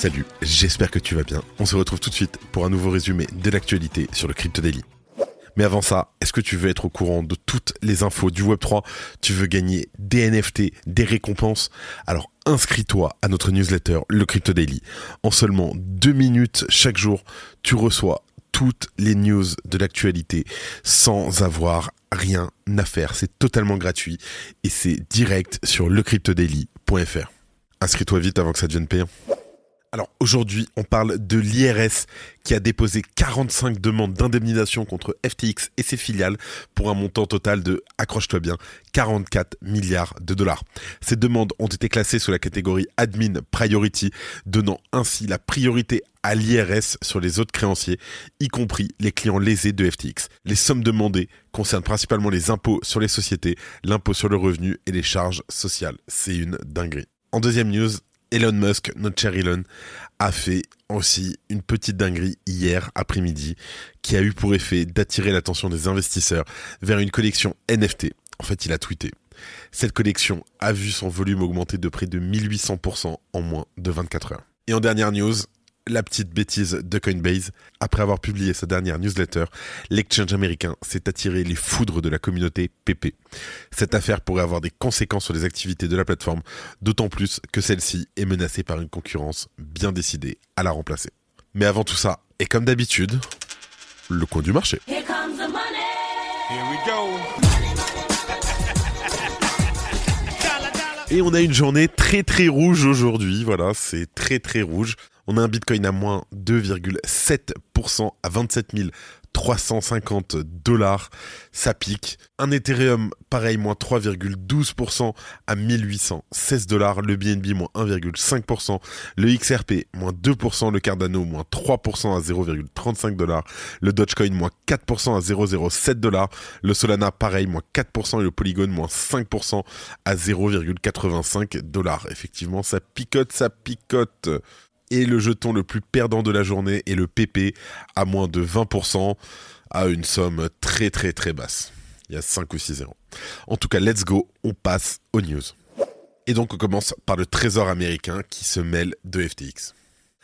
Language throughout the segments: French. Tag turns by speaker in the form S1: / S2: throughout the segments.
S1: Salut, j'espère que tu vas bien. On se retrouve tout de suite pour un nouveau résumé de l'actualité sur le Crypto Daily. Mais avant ça, est-ce que tu veux être au courant de toutes les infos du Web3 Tu veux gagner des NFT, des récompenses? Alors inscris-toi à notre newsletter, le Crypto Daily. En seulement deux minutes chaque jour, tu reçois toutes les news de l'actualité sans avoir rien à faire. C'est totalement gratuit et c'est direct sur lecryptodaily.fr. Inscris-toi vite avant que ça devienne payant. Alors aujourd'hui, on parle de l'IRS qui a déposé 45 demandes d'indemnisation contre FTX et ses filiales pour un montant total de, accroche-toi bien, 44 milliards de dollars. Ces demandes ont été classées sous la catégorie Admin Priority, donnant ainsi la priorité à l'IRS sur les autres créanciers, y compris les clients lésés de FTX. Les sommes demandées concernent principalement les impôts sur les sociétés, l'impôt sur le revenu et les charges sociales. C'est une dinguerie. En deuxième news, Elon Musk, notre cher Elon, a fait aussi une petite dinguerie hier après-midi qui a eu pour effet d'attirer l'attention des investisseurs vers une collection NFT. En fait, il a tweeté. Cette collection a vu son volume augmenter de près de 1800% en moins de 24 heures. Et en dernière news, la petite bêtise de Coinbase. Après avoir publié sa dernière newsletter, l'exchange américain s'est attiré les foudres de la communauté PP. Cette affaire pourrait avoir des conséquences sur les activités de la plateforme, d'autant plus que celle-ci est menacée par une concurrence bien décidée à la remplacer. Mais avant tout ça, et comme d'habitude, le coin du marché.
S2: Here comes the money.
S3: Here we go.
S1: Et on a une journée très très rouge aujourd'hui, voilà, c'est très très rouge. On a un Bitcoin à moins 2,7% à 27 350 dollars. Ça pique. Un Ethereum, pareil, moins 3,12% à 1816 dollars. Le BNB, moins 1,5%. Le XRP, moins 2%. Le Cardano, moins 3% à 0,35 dollars. Le Dogecoin, moins 4% à 0,07 dollars. Le Solana, pareil, moins 4%. Et le Polygon, moins 5% à 0,85 dollars. Effectivement, ça picote, ça picote et le jeton le plus perdant de la journée est le PP à moins de 20% à une somme très très très basse. Il y a 5 ou 6 zéros. En tout cas, let's go, on passe aux news. Et donc on commence par le trésor américain qui se mêle de FTX.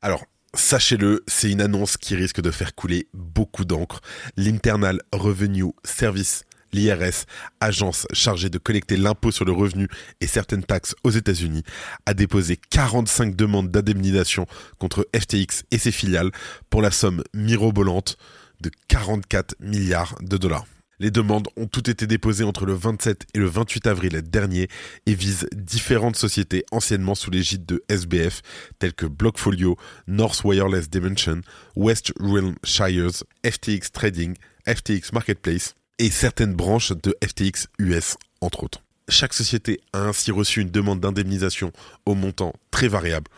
S1: Alors, Sachez-le, c'est une annonce qui risque de faire couler beaucoup d'encre. L'Internal Revenue Service l'IRS, agence chargée de collecter l'impôt sur le revenu et certaines taxes aux États-Unis, a déposé 45 demandes d'indemnisation contre FTX et ses filiales pour la somme mirobolante de 44 milliards de dollars. Les demandes ont toutes été déposées entre le 27 et le 28 avril dernier et visent différentes sociétés anciennement sous l'égide de SBF telles que Blockfolio, North Wireless Dimension, West Realm Shires, FTX Trading, FTX Marketplace, et certaines branches de FTX US, entre autres. Chaque société a ainsi reçu une demande d'indemnisation au montant très variable.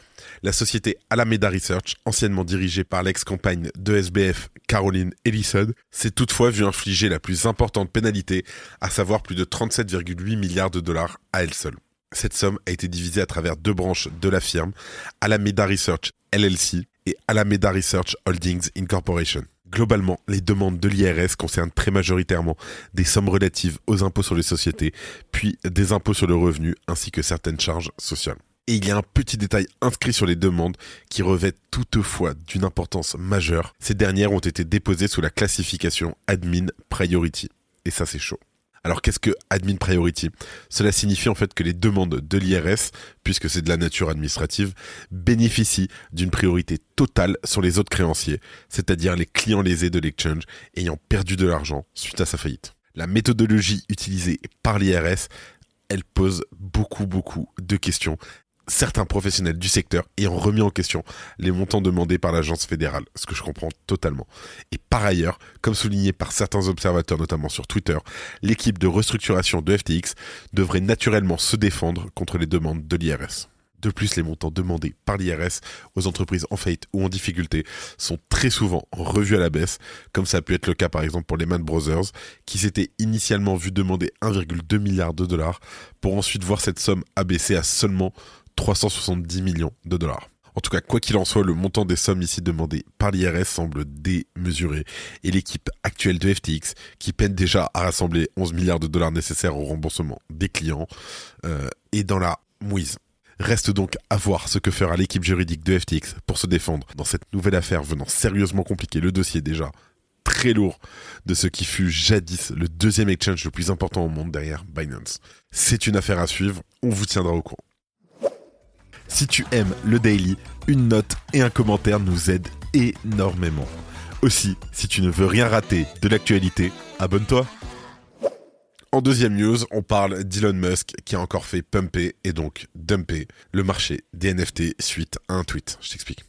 S1: La société Alameda Research, anciennement dirigée par l'ex-compagne de SBF Caroline Ellison, s'est toutefois vue infliger la plus importante pénalité, à savoir plus de 37,8 milliards de dollars à elle seule. Cette somme a été divisée à travers deux branches de la firme, Alameda Research LLC et Alameda Research Holdings Incorporation. Globalement, les demandes de l'IRS concernent très majoritairement des sommes relatives aux impôts sur les sociétés, puis des impôts sur le revenu, ainsi que certaines charges sociales. Et il y a un petit détail inscrit sur les demandes qui revêt toutefois d'une importance majeure. Ces dernières ont été déposées sous la classification Admin Priority. Et ça c'est chaud. Alors qu'est-ce que Admin Priority? Cela signifie en fait que les demandes de l'IRS, puisque c'est de la nature administrative, bénéficient d'une priorité totale sur les autres créanciers, c'est-à-dire les clients lésés de l'exchange ayant perdu de l'argent suite à sa faillite. La méthodologie utilisée par l'IRS elle pose beaucoup beaucoup de questions certains professionnels du secteur ayant remis en question les montants demandés par l'agence fédérale, ce que je comprends totalement. Et par ailleurs, comme souligné par certains observateurs, notamment sur Twitter, l'équipe de restructuration de FTX devrait naturellement se défendre contre les demandes de l'IRS. De plus, les montants demandés par l'IRS aux entreprises en faillite ou en difficulté sont très souvent revus à la baisse, comme ça a pu être le cas par exemple pour les Man Brothers, qui s'étaient initialement vu demander 1,2 milliard de dollars, pour ensuite voir cette somme abaissée à seulement 370 millions de dollars. En tout cas, quoi qu'il en soit, le montant des sommes ici demandées par l'IRS semble démesuré et l'équipe actuelle de FTX, qui peine déjà à rassembler 11 milliards de dollars nécessaires au remboursement des clients, euh, est dans la mouise. Reste donc à voir ce que fera l'équipe juridique de FTX pour se défendre dans cette nouvelle affaire venant sérieusement compliquer le dossier déjà très lourd de ce qui fut jadis le deuxième exchange le plus important au monde derrière Binance. C'est une affaire à suivre, on vous tiendra au courant. Si tu aimes le daily, une note et un commentaire nous aident énormément. Aussi, si tu ne veux rien rater de l'actualité, abonne-toi. En deuxième news, on parle d'Elon Musk qui a encore fait pumper et donc dumper le marché des NFT suite à un tweet. Je t'explique.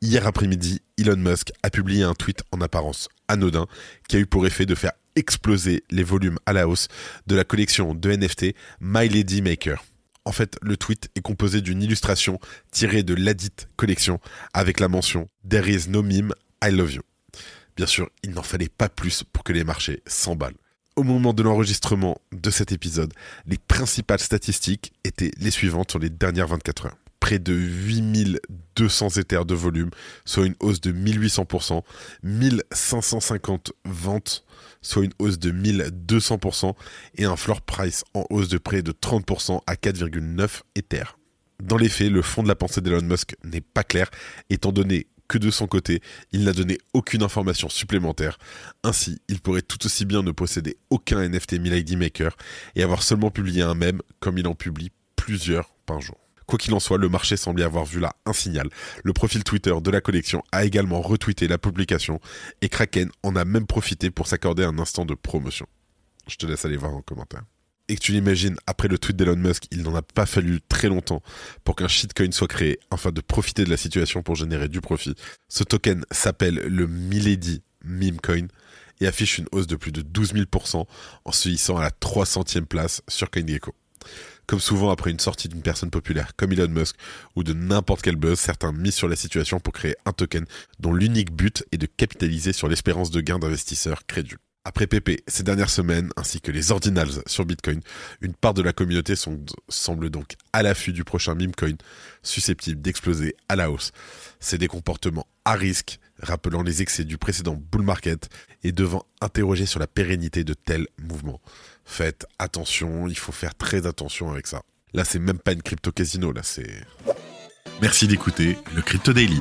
S1: Hier après-midi, Elon Musk a publié un tweet en apparence anodin qui a eu pour effet de faire exploser les volumes à la hausse de la collection de NFT My Lady Maker. En fait, le tweet est composé d'une illustration tirée de ladite collection avec la mention There is no meme, I love you. Bien sûr, il n'en fallait pas plus pour que les marchés s'emballent. Au moment de l'enregistrement de cet épisode, les principales statistiques étaient les suivantes sur les dernières 24 heures. Près de 8200 éthers de volume, soit une hausse de 1800%, 1550 ventes soit une hausse de 1200%, et un floor price en hausse de près de 30% à 4,9 Ether. Dans les faits, le fond de la pensée d'Elon Musk n'est pas clair, étant donné que de son côté, il n'a donné aucune information supplémentaire. Ainsi, il pourrait tout aussi bien ne posséder aucun NFT Milady Maker et avoir seulement publié un mème comme il en publie plusieurs par jour. Quoi qu'il en soit, le marché semblait avoir vu là un signal. Le profil Twitter de la collection a également retweeté la publication et Kraken en a même profité pour s'accorder un instant de promotion. Je te laisse aller voir en commentaire. Et que tu l'imagines, après le tweet d'Elon Musk, il n'en a pas fallu très longtemps pour qu'un shitcoin soit créé afin de profiter de la situation pour générer du profit. Ce token s'appelle le Milady Meme Coin et affiche une hausse de plus de 12 000% en se hissant à la 300e place sur CoinGecko. Comme souvent après une sortie d'une personne populaire comme Elon Musk ou de n'importe quel buzz, certains misent sur la situation pour créer un token dont l'unique but est de capitaliser sur l'espérance de gain d'investisseurs crédules. Après PP, ces dernières semaines, ainsi que les ordinals sur Bitcoin, une part de la communauté semble donc à l'affût du prochain meme coin, susceptible d'exploser à la hausse. C'est des comportements à risque, rappelant les excès du précédent bull market et devant interroger sur la pérennité de tels mouvements. Faites attention, il faut faire très attention avec ça. Là, c'est même pas une crypto casino, là, c'est.
S4: Merci d'écouter le Crypto Daily.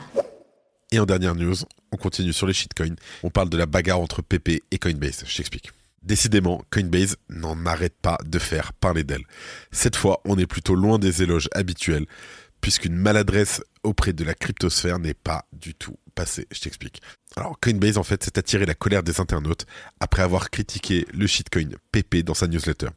S1: Et en dernière news, on continue sur les shitcoins. On parle de la bagarre entre PP et Coinbase. Je t'explique. Décidément, Coinbase n'en arrête pas de faire parler d'elle. Cette fois, on est plutôt loin des éloges habituels, puisqu'une maladresse auprès de la cryptosphère n'est pas du tout passée. Je t'explique. Alors Coinbase en fait s'est attiré la colère des internautes après avoir critiqué le shitcoin PP dans sa newsletter.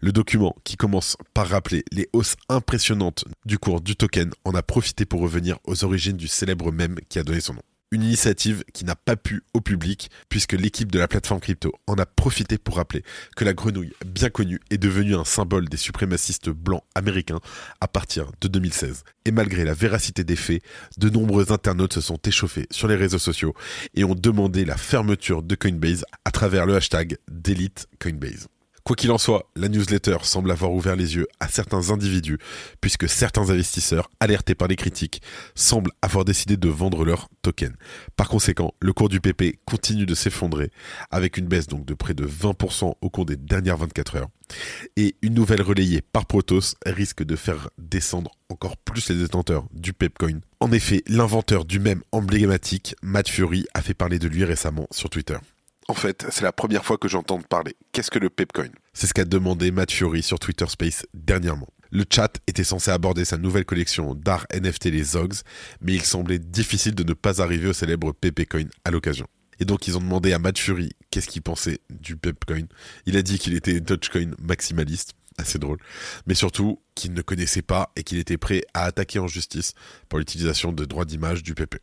S1: Le document, qui commence par rappeler les hausses impressionnantes du cours du token, en a profité pour revenir aux origines du célèbre mème qui a donné son nom. Une initiative qui n'a pas pu au public puisque l'équipe de la plateforme crypto en a profité pour rappeler que la grenouille bien connue est devenue un symbole des suprémacistes blancs américains à partir de 2016. Et malgré la véracité des faits, de nombreux internautes se sont échauffés sur les réseaux sociaux et ont demandé la fermeture de Coinbase à travers le hashtag Delete Coinbase. Quoi qu'il en soit, la newsletter semble avoir ouvert les yeux à certains individus, puisque certains investisseurs, alertés par les critiques, semblent avoir décidé de vendre leurs tokens. Par conséquent, le cours du PP continue de s'effondrer, avec une baisse donc de près de 20% au cours des dernières 24 heures. Et une nouvelle relayée par Protos risque de faire descendre encore plus les détenteurs du Pepcoin. En effet, l'inventeur du même emblématique, Matt Fury, a fait parler de lui récemment sur Twitter. En fait, c'est la première fois que j'entends parler. Qu'est-ce que le Pepcoin? C'est ce qu'a demandé Matt Fury sur Twitter Space dernièrement. Le chat était censé aborder sa nouvelle collection d'art NFT les Zogs, mais il semblait difficile de ne pas arriver au célèbre Pepcoin à l'occasion. Et donc ils ont demandé à Matt Fury qu'est-ce qu'il pensait du Pepcoin. Il a dit qu'il était Dogecoin maximaliste, assez drôle, mais surtout qu'il ne connaissait pas et qu'il était prêt à attaquer en justice pour l'utilisation de droits d'image du PP.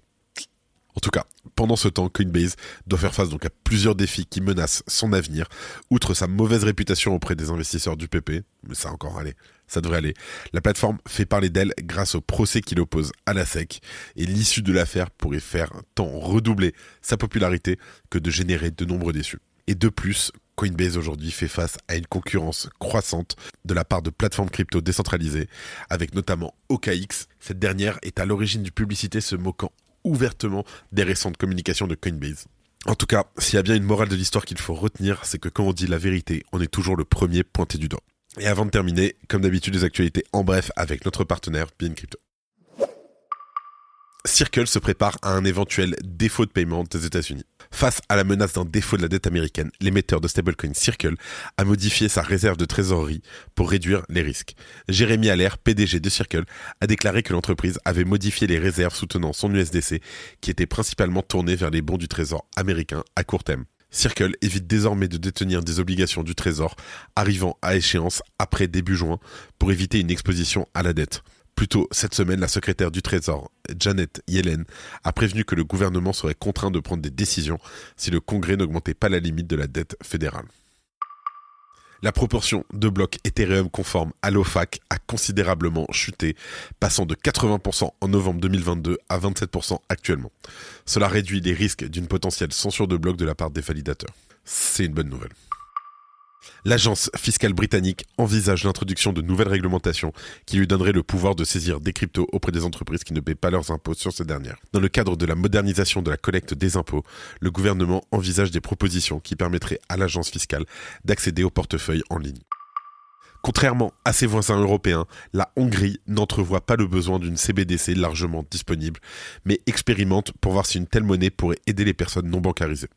S1: En tout cas, pendant ce temps, Coinbase doit faire face donc à plusieurs défis qui menacent son avenir, outre sa mauvaise réputation auprès des investisseurs du PP, mais ça encore aller, ça devrait aller. La plateforme fait parler d'elle grâce au procès qu'il oppose à la SEC, et l'issue de l'affaire pourrait faire tant redoubler sa popularité que de générer de nombreux déçus. Et de plus, Coinbase aujourd'hui fait face à une concurrence croissante de la part de plateformes crypto décentralisées, avec notamment OKX. Cette dernière est à l'origine du publicité se moquant ouvertement des récentes communications de Coinbase. En tout cas, s'il y a bien une morale de l'histoire qu'il faut retenir, c'est que quand on dit la vérité, on est toujours le premier pointé du doigt. Et avant de terminer, comme d'habitude, les actualités en bref avec notre partenaire Bien Crypto. Circle se prépare à un éventuel défaut de paiement des États-Unis. Face à la menace d'un défaut de la dette américaine, l'émetteur de stablecoin Circle a modifié sa réserve de trésorerie pour réduire les risques. Jérémy Allaire, PDG de Circle, a déclaré que l'entreprise avait modifié les réserves soutenant son USDC qui étaient principalement tournées vers les bons du trésor américain à court terme. Circle évite désormais de détenir des obligations du Trésor arrivant à échéance après début juin pour éviter une exposition à la dette. Plus tôt cette semaine, la secrétaire du Trésor, Janet Yellen, a prévenu que le gouvernement serait contraint de prendre des décisions si le Congrès n'augmentait pas la limite de la dette fédérale. La proportion de blocs Ethereum conformes à l'OFAC a considérablement chuté, passant de 80% en novembre 2022 à 27% actuellement. Cela réduit les risques d'une potentielle censure de blocs de la part des validateurs. C'est une bonne nouvelle. L'agence fiscale britannique envisage l'introduction de nouvelles réglementations qui lui donneraient le pouvoir de saisir des cryptos auprès des entreprises qui ne paient pas leurs impôts sur ces dernières. Dans le cadre de la modernisation de la collecte des impôts, le gouvernement envisage des propositions qui permettraient à l'agence fiscale d'accéder au portefeuille en ligne. Contrairement à ses voisins européens, la Hongrie n'entrevoit pas le besoin d'une CBDC largement disponible, mais expérimente pour voir si une telle monnaie pourrait aider les personnes non bancarisées.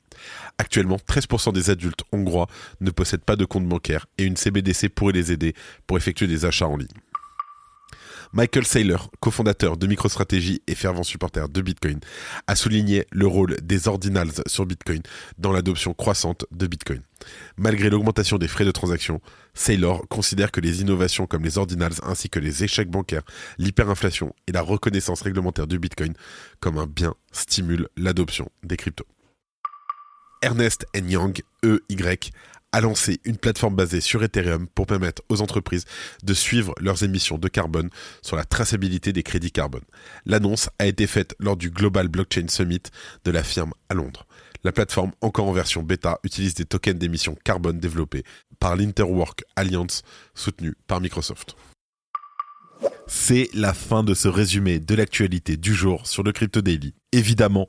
S1: Actuellement, 13% des adultes hongrois ne possèdent pas de compte bancaire et une CBDC pourrait les aider pour effectuer des achats en ligne. Michael Saylor, cofondateur de MicroStrategy et fervent supporter de Bitcoin, a souligné le rôle des ordinals sur Bitcoin dans l'adoption croissante de Bitcoin. Malgré l'augmentation des frais de transaction, Saylor considère que les innovations comme les ordinals ainsi que les échecs bancaires, l'hyperinflation et la reconnaissance réglementaire du Bitcoin comme un bien stimulent l'adoption des cryptos. Ernest Young, EY, a lancé une plateforme basée sur Ethereum pour permettre aux entreprises de suivre leurs émissions de carbone sur la traçabilité des crédits carbone. L'annonce a été faite lors du Global Blockchain Summit de la firme à Londres. La plateforme, encore en version bêta, utilise des tokens d'émissions carbone développés par l'Interwork Alliance, soutenu par Microsoft. C'est la fin de ce résumé de l'actualité du jour sur le Crypto Daily. Évidemment,